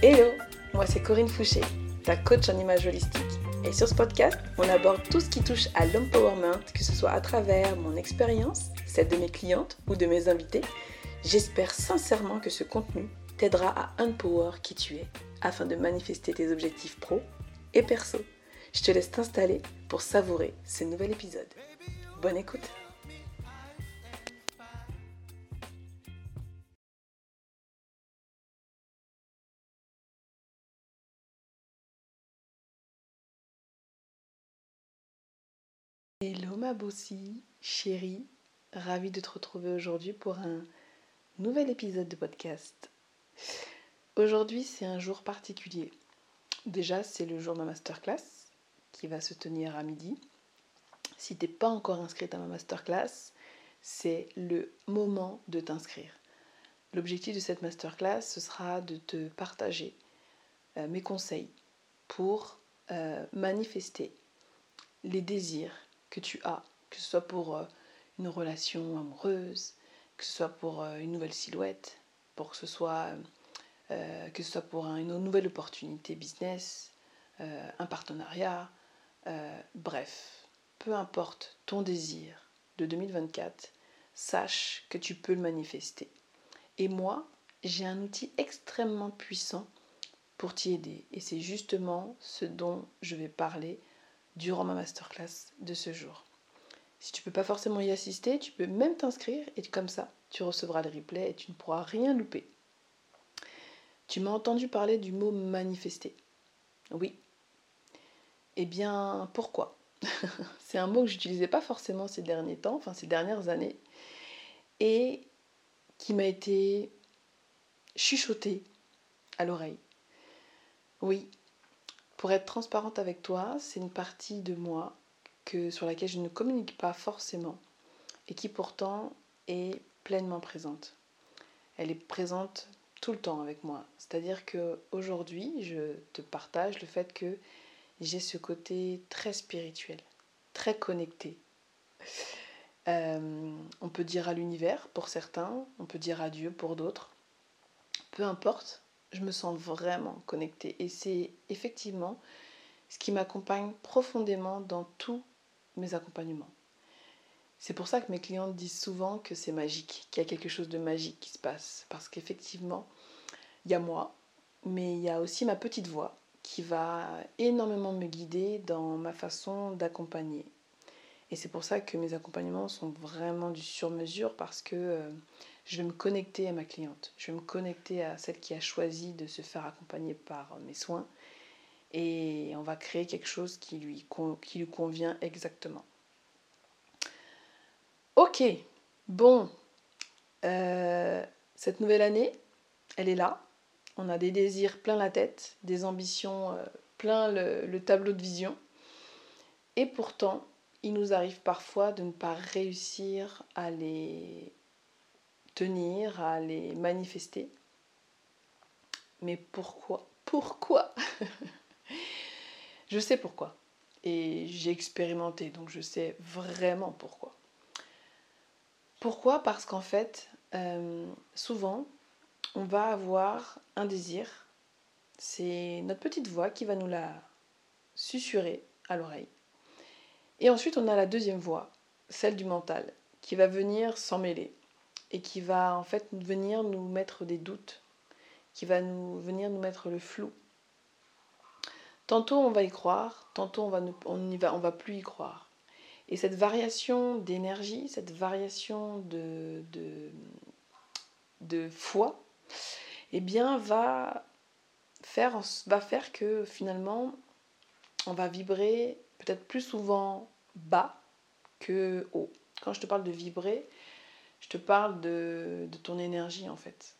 Hello, moi c'est Corinne Fouché, ta coach en image holistique. Et sur ce podcast, on aborde tout ce qui touche à l'empowerment, que ce soit à travers mon expérience, celle de mes clientes ou de mes invités. J'espère sincèrement que ce contenu t'aidera à empower qui tu es afin de manifester tes objectifs pro et perso. Je te laisse t'installer pour savourer ce nouvel épisode. Bonne écoute Hello ma bossie, chérie, ravie de te retrouver aujourd'hui pour un nouvel épisode de podcast. Aujourd'hui c'est un jour particulier. Déjà c'est le jour de ma masterclass qui va se tenir à midi. Si tu n'es pas encore inscrite à ma masterclass, c'est le moment de t'inscrire. L'objectif de cette masterclass, ce sera de te partager euh, mes conseils pour euh, manifester les désirs que tu as, que ce soit pour euh, une relation amoureuse, que ce soit pour euh, une nouvelle silhouette, pour que ce soit, euh, que ce soit pour une nouvelle opportunité business, un partenariat, bref, peu importe ton désir de 2024, sache que tu peux le manifester. Et moi, j'ai un outil extrêmement puissant pour t'y aider. Et c'est justement ce dont je vais parler durant ma masterclass de ce jour. Si tu ne peux pas forcément y assister, tu peux même t'inscrire et comme ça, tu recevras le replay et tu ne pourras rien louper. Tu m'as entendu parler du mot manifester. Oui. Eh bien, pourquoi? C'est un mot que j'utilisais pas forcément ces derniers temps, enfin ces dernières années, et qui m'a été chuchoté à l'oreille. Oui, pour être transparente avec toi, c'est une partie de moi que, sur laquelle je ne communique pas forcément et qui pourtant est pleinement présente. Elle est présente tout le temps avec moi. C'est-à-dire que aujourd'hui, je te partage le fait que j'ai ce côté très spirituel, très connecté. Euh, on peut dire à l'univers pour certains, on peut dire à Dieu pour d'autres. Peu importe, je me sens vraiment connectée. Et c'est effectivement ce qui m'accompagne profondément dans tous mes accompagnements. C'est pour ça que mes clientes disent souvent que c'est magique, qu'il y a quelque chose de magique qui se passe. Parce qu'effectivement, il y a moi, mais il y a aussi ma petite voix qui va énormément me guider dans ma façon d'accompagner. Et c'est pour ça que mes accompagnements sont vraiment du sur-mesure parce que euh, je vais me connecter à ma cliente, je vais me connecter à celle qui a choisi de se faire accompagner par mes soins et on va créer quelque chose qui lui, qui lui convient exactement. Ok, bon, euh, cette nouvelle année, elle est là. On a des désirs plein la tête, des ambitions euh, plein le tableau de vision. Et pourtant, il nous arrive parfois de ne pas réussir à les tenir, à les manifester. Mais pourquoi? Pourquoi? Je sais pourquoi. Et j'ai expérimenté, donc je sais vraiment pourquoi. Pourquoi? Parce qu'en fait, euh, souvent, on va avoir un désir. C'est notre petite voix qui va nous la susurrer à l'oreille. Et ensuite, on a la deuxième voix, celle du mental, qui va venir s'en mêler et qui va en fait venir nous mettre des doutes, qui va nous venir nous mettre le flou. Tantôt on va y croire, tantôt on va y va, plus y croire. Et cette variation d'énergie, cette variation de foi, eh bien va faire, va faire que finalement on va vibrer peut-être plus souvent bas que haut. Quand je te parle de vibrer, je te parle de, ton énergie en fait.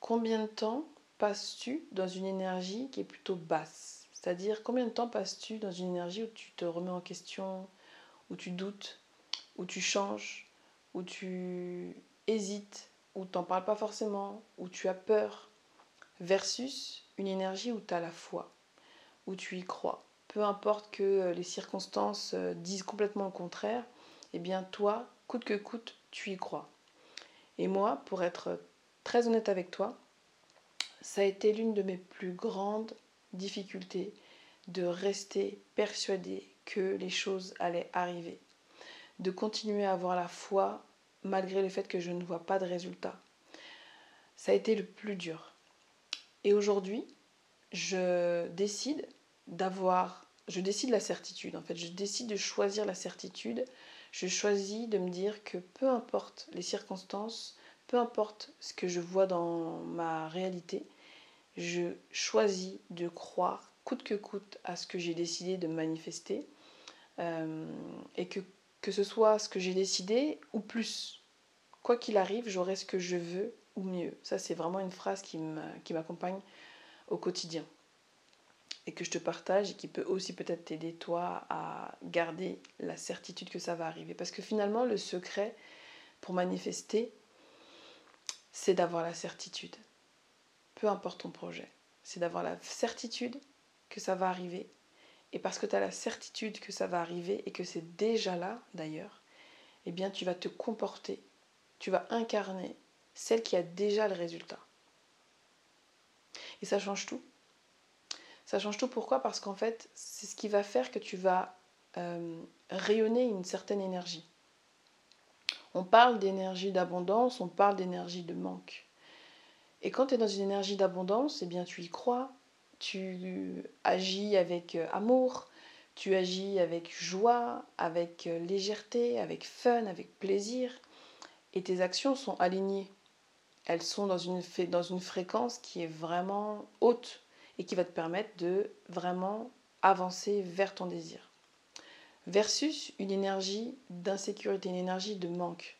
Combien de temps passes-tu dans une énergie qui est plutôt basse? C'est-à-dire combien de temps passes-tu dans une énergie où tu te remets en question, où tu doutes, où tu changes, où tu hésites, où tu n'en parles pas forcément, où tu as peur, versus une énergie où tu as la foi, où tu y crois, peu importe que euh, les circonstances euh, disent complètement le contraire, eh bien toi, coûte que coûte, tu y crois. Et moi, pour être très honnête avec toi, ça a été l'une de mes plus grandes difficultés de rester persuadée que les choses allaient arriver, de continuer à avoir la foi malgré le fait que je ne vois pas de résultat. Ça a été le plus dur. Et aujourd'hui, je décide d'avoir, je décide la certitude en fait, je décide de choisir la certitude, je choisis de me dire que peu importe les circonstances, peu importe ce que je vois dans ma réalité, je choisis de croire coûte que coûte à ce que j'ai décidé de manifester euh, et que, que ce soit ce que j'ai décidé ou plus. Quoi qu'il arrive, j'aurai ce que je veux ou mieux. Ça, c'est vraiment une phrase qui m'accompagne au quotidien et que je te partage et qui peut aussi peut-être t'aider toi à garder la certitude que ça va arriver. Parce que finalement, le secret pour manifester, c'est d'avoir la certitude. Peu importe ton projet, c'est d'avoir la certitude que ça va arriver. Et parce que tu as la certitude que ça va arriver et que c'est déjà là d'ailleurs, eh bien tu vas te comporter, tu vas incarner celle qui a déjà le résultat. Et ça change tout. Ça change tout pourquoi? Parce qu'en fait, c'est ce qui va faire que tu vas euh, rayonner une certaine énergie. On parle d'énergie d'abondance, on parle d'énergie de manque. Et quand tu es dans une énergie d'abondance, eh bien tu y crois, tu agis avec euh, amour, tu agis avec joie, avec euh, légèreté, avec fun, avec plaisir, et tes actions sont alignées. Elles sont dans une, dans une fréquence qui est vraiment haute et qui va te permettre de vraiment avancer vers ton désir. Versus une énergie d'insécurité, une énergie de manque,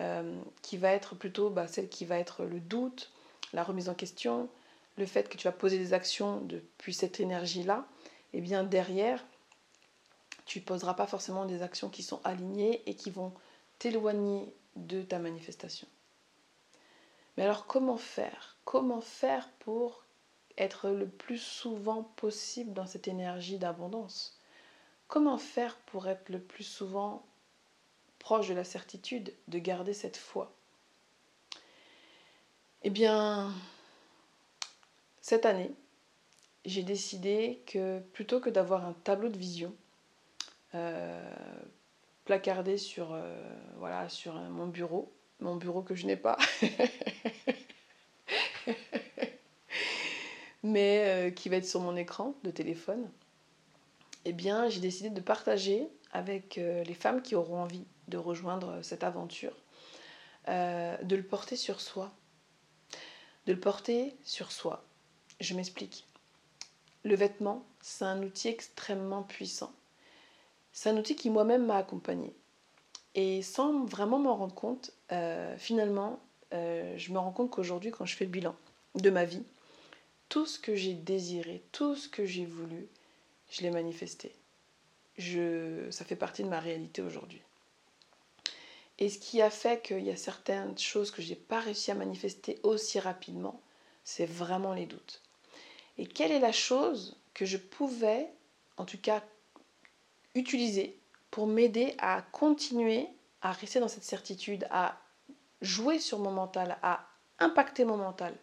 euh, qui va être plutôt bah, celle qui va être le doute, la remise en question, le fait que tu vas poser des actions depuis cette énergie-là, et eh bien derrière, tu ne poseras pas forcément des actions qui sont alignées et qui vont t'éloigner de ta manifestation. Mais alors comment faire? Comment faire pour être le plus souvent possible dans cette énergie d'abondance. Comment faire pour être le plus souvent proche de la certitude, de garder cette foi? Eh bien, cette année, j'ai décidé que plutôt que d'avoir un tableau de vision euh, placardé sur, euh, voilà, sur mon bureau, mon bureau que je n'ai pas, mais euh, qui va être sur mon écran de téléphone, eh bien, j'ai décidé de partager avec euh, les femmes qui auront envie de rejoindre cette aventure, euh, de le porter sur soi. De le porter sur soi. Je m'explique. Le vêtement, c'est un outil extrêmement puissant. C'est un outil qui moi-même m'a accompagné. Et sans vraiment m'en rendre compte, finalement, je me rends compte qu'aujourd'hui, quand je fais le bilan de ma vie, tout ce que j'ai désiré, tout ce que j'ai voulu, je l'ai manifesté. Ça fait partie de ma réalité aujourd'hui. Et ce qui a fait qu'il y a certaines choses que je n'ai pas réussi à manifester aussi rapidement, c'est vraiment les doutes. Et quelle est la chose que je pouvais, en tout cas, utiliser pour m'aider à continuer à rester dans cette certitude, à jouer sur mon mental, à impacter mon mental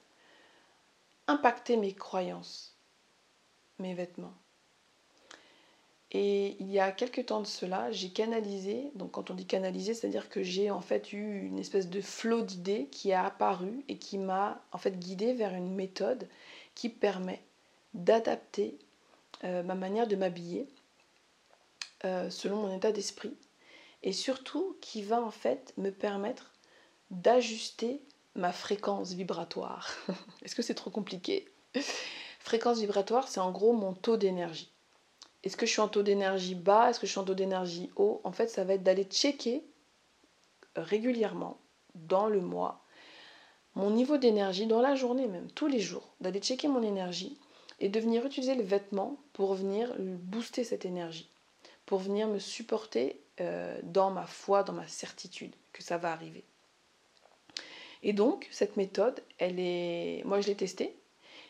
impacter mes croyances, mes vêtements. Et il y a quelques temps de cela, j'ai canalisé, donc quand on dit canaliser, c'est-à-dire que j'ai en fait eu une espèce de flot d'idées qui a apparu et qui m'a en fait guidé vers une méthode qui permet d'adapter euh, ma manière de m'habiller euh, selon mon état d'esprit et surtout qui va en fait me permettre d'ajuster ma fréquence vibratoire. Est-ce que c'est trop compliqué? Fréquence vibratoire, c'est en gros mon taux d'énergie. Est-ce que je suis en taux d'énergie bas? Est-ce que je suis en taux d'énergie haut? En fait, ça va être d'aller checker régulièrement dans le mois mon niveau d'énergie, dans la journée même, tous les jours, d'aller checker mon énergie et de venir utiliser le vêtement pour venir booster cette énergie, pour venir me supporter euh, dans ma foi, dans ma certitude que ça va arriver. Et donc, cette méthode, elle est... moi je l'ai testée.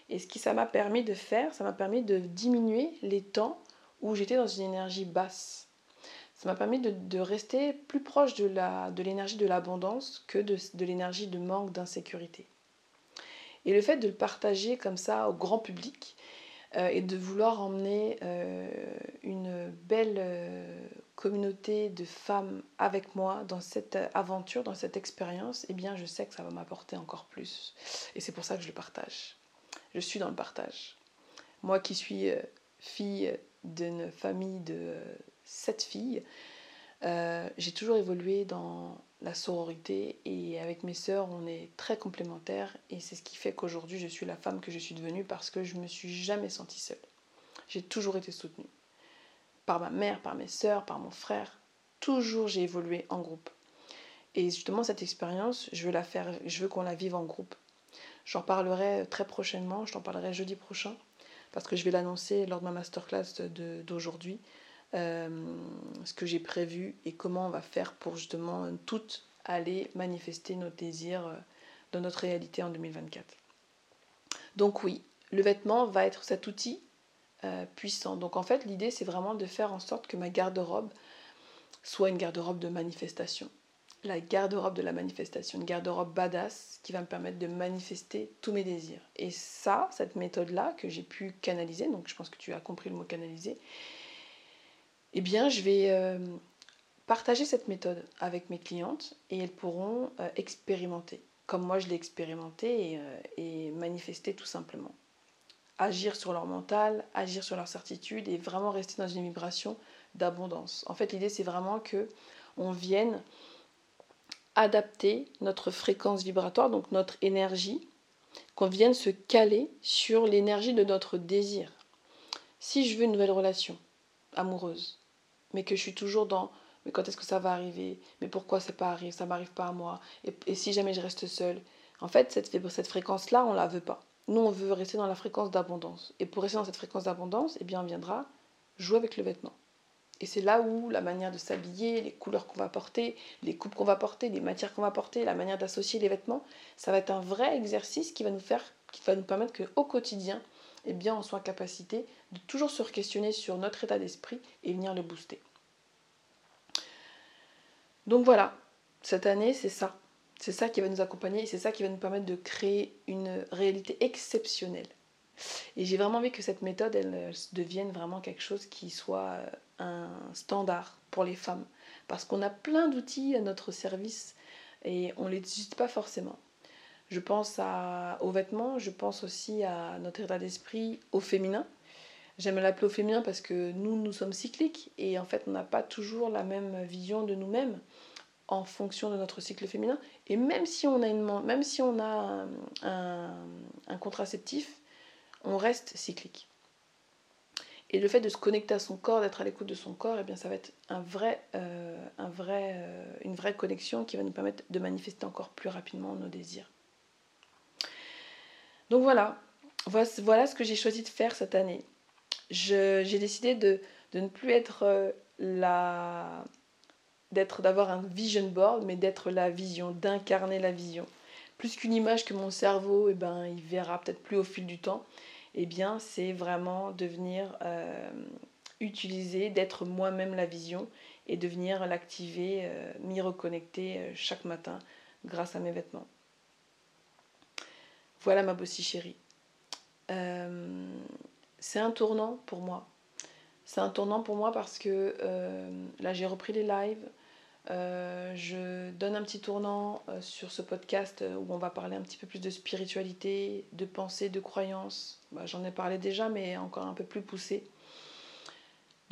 Et ce qui ça m'a permis de faire, ça m'a permis de diminuer les temps où j'étais dans une énergie basse. Ça m'a permis de, rester plus proche de l'énergie de l'abondance que de, de l'énergie de manque, d'insécurité. Et le fait de le partager comme ça au grand public euh, et de vouloir emmener euh, une belle euh, communauté de femmes avec moi dans cette aventure, dans cette expérience, eh bien je sais que ça va m'apporter encore plus. Et c'est pour ça que je le partage. Je suis dans le partage. Moi qui suis fille d'une famille de sept filles, euh, j'ai toujours évolué dans la sororité et avec mes sœurs, on est très complémentaires et c'est ce qui fait qu'aujourd'hui je suis la femme que je suis devenue parce que je me suis jamais sentie seule. J'ai toujours été soutenue par ma mère, par mes sœurs, par mon frère. Toujours j'ai évolué en groupe. Et justement cette expérience, je veux veux qu'on la vive en groupe. J'en parlerai très prochainement, je t'en parlerai jeudi prochain parce que je vais l'annoncer lors de ma masterclass d'aujourd'hui. Euh, ce que j'ai prévu et comment on va faire pour justement toutes aller manifester nos désirs euh, dans notre réalité en 2024. Donc oui, le vêtement va être cet outil euh, puissant. Donc en fait, l'idée, c'est vraiment de faire en sorte que ma garde-robe soit une garde-robe de manifestation. La garde-robe de la manifestation, une garde-robe badass qui va me permettre de manifester tous mes désirs. Et ça, cette méthode-là que j'ai pu canaliser, donc je pense que tu as compris le mot canaliser, eh bien, je vais euh, partager cette méthode avec mes clientes et elles pourront euh, expérimenter, comme moi je l'ai expérimenté euh, et, manifester tout simplement. Agir sur leur mental, agir sur leur certitude et vraiment rester dans une vibration d'abondance. En fait, l'idée c'est vraiment que on vienne adapter notre fréquence vibratoire, donc notre énergie, qu'on vienne se caler sur l'énergie de notre désir. Si je veux une nouvelle relation amoureuse, mais que je suis toujours dans mais quand est-ce que ça va arriver? Mais pourquoi ça pas arrivé Ça m'arrive pas à moi? Et, si jamais je reste seule? En fait, cette, cette fréquence-là, on la veut pas. Nous, on veut rester dans la fréquence d'abondance. Et pour rester dans cette fréquence d'abondance, eh bien, on viendra jouer avec le vêtement. Et c'est là où la manière de s'habiller, les couleurs qu'on va porter, les coupes qu'on va porter, les matières qu'on va porter, la manière d'associer les vêtements, ça va être un vrai exercice qui va nous faire, qui va nous permettre qu'au quotidien, eh bien, on soit en capacité de toujours se questionner sur notre état d'esprit et venir le booster. Donc voilà, cette année, c'est ça. C'est ça qui va nous accompagner et c'est ça qui va nous permettre de créer une réalité exceptionnelle. Et j'ai vraiment envie que cette méthode, elle, devienne vraiment quelque chose qui soit euh, un standard pour les femmes. Parce qu'on a plein d'outils à notre service et on ne les utilise pas forcément. Je pense aux vêtements, je pense aussi à notre état d'esprit, au féminin. J'aime l'appeler au féminin parce que nous, nous sommes cycliques et en fait, on n'a pas toujours la même vision de nous-mêmes en fonction de notre cycle féminin. Et même si on a, une, même si on a un, contraceptif, on reste cyclique. Et le fait de se connecter à son corps, d'être à l'écoute de son corps, eh bien, ça va être un vrai, euh, un vrai, euh, une vraie connexion qui va nous permettre de manifester encore plus rapidement nos désirs. Donc voilà, voilà ce que j'ai choisi de faire cette année. J'ai décidé de, ne plus être euh, la d'être d'avoir un vision board, mais d'être la vision, d'incarner la vision. Plus qu'une image que mon cerveau, eh ben, il verra peut-être plus au fil du temps. Eh bien, c'est vraiment de venir euh, utiliser, d'être moi-même la vision et de venir l'activer, euh, m'y reconnecter chaque matin grâce à mes vêtements. Voilà ma bossie chérie. Euh, c'est un tournant pour moi. C'est un tournant pour moi parce que euh, là j'ai repris les lives. Euh, je donne un petit tournant sur ce podcast où on va parler un petit peu plus de spiritualité, de pensée, de croyance. Bah, j'en ai parlé déjà, mais encore un peu plus poussé.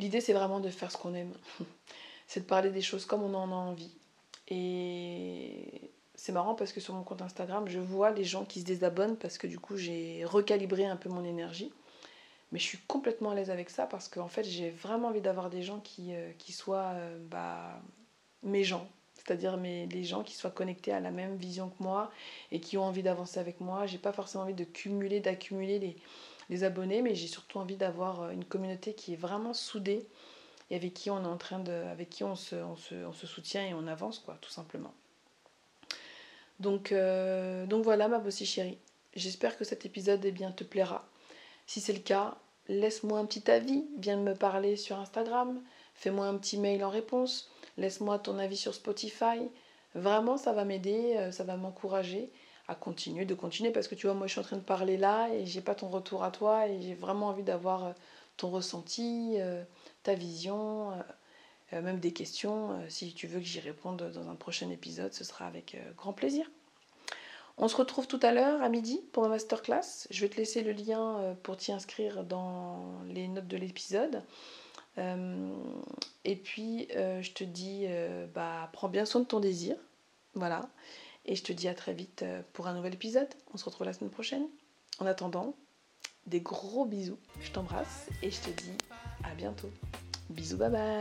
L'idée, c'est vraiment de faire ce qu'on aime. c'est de parler des choses comme on en a envie. Et c'est marrant parce que sur mon compte Instagram, je vois les gens qui se désabonnent parce que du coup, j'ai recalibré un peu mon énergie. Mais je suis complètement à l'aise avec ça parce qu'en fait, j'ai vraiment envie d'avoir des gens qui, euh, qui soient euh, bah, mes gens. C'est-à-dire les gens qui soient connectés à la même vision que moi et qui ont envie d'avancer avec moi. J'ai pas forcément envie de cumuler, d'accumuler les, les abonnés, mais j'ai surtout envie d'avoir euh, une communauté qui est vraiment soudée et avec qui on est en train de. avec qui on se, on se, on se soutient et on avance, quoi, tout simplement. Donc, euh, donc voilà ma bossie chérie. J'espère que cet épisode eh bien, te plaira. Si c'est le cas, laisse-moi un petit avis, viens me parler sur Instagram, fais-moi un petit mail en réponse, laisse-moi ton avis sur Spotify. Vraiment, ça va m'aider, euh, ça va m'encourager à continuer, de continuer parce que tu vois, moi je suis en train de parler là et j'ai pas ton retour à toi et j'ai vraiment envie d'avoir euh, ton ressenti, euh, ta vision, même des questions. Si tu veux que j'y réponde dans un prochain épisode, ce sera avec grand plaisir. On se retrouve tout à l'heure à midi pour ma masterclass. Je vais te laisser le lien pour t'y inscrire dans les notes de l'épisode. Et puis je te dis, bah, prends bien soin de ton désir. Voilà. Et je te dis à très vite euh, pour un nouvel épisode. On se retrouve la semaine prochaine. En attendant, des gros bisous. Je t'embrasse et je te dis à bientôt. Bisous, bye bye